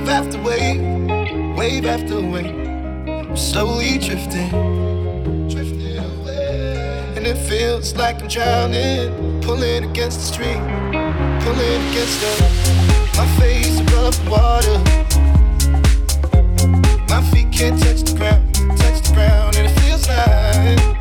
wave after wave, wave after wave. I'm slowly drifting, drifting away. And it feels like I'm drowning, pulling against the stream, pulling against the. My face above the water. My feet can't touch the ground, touch the ground, and it feels like.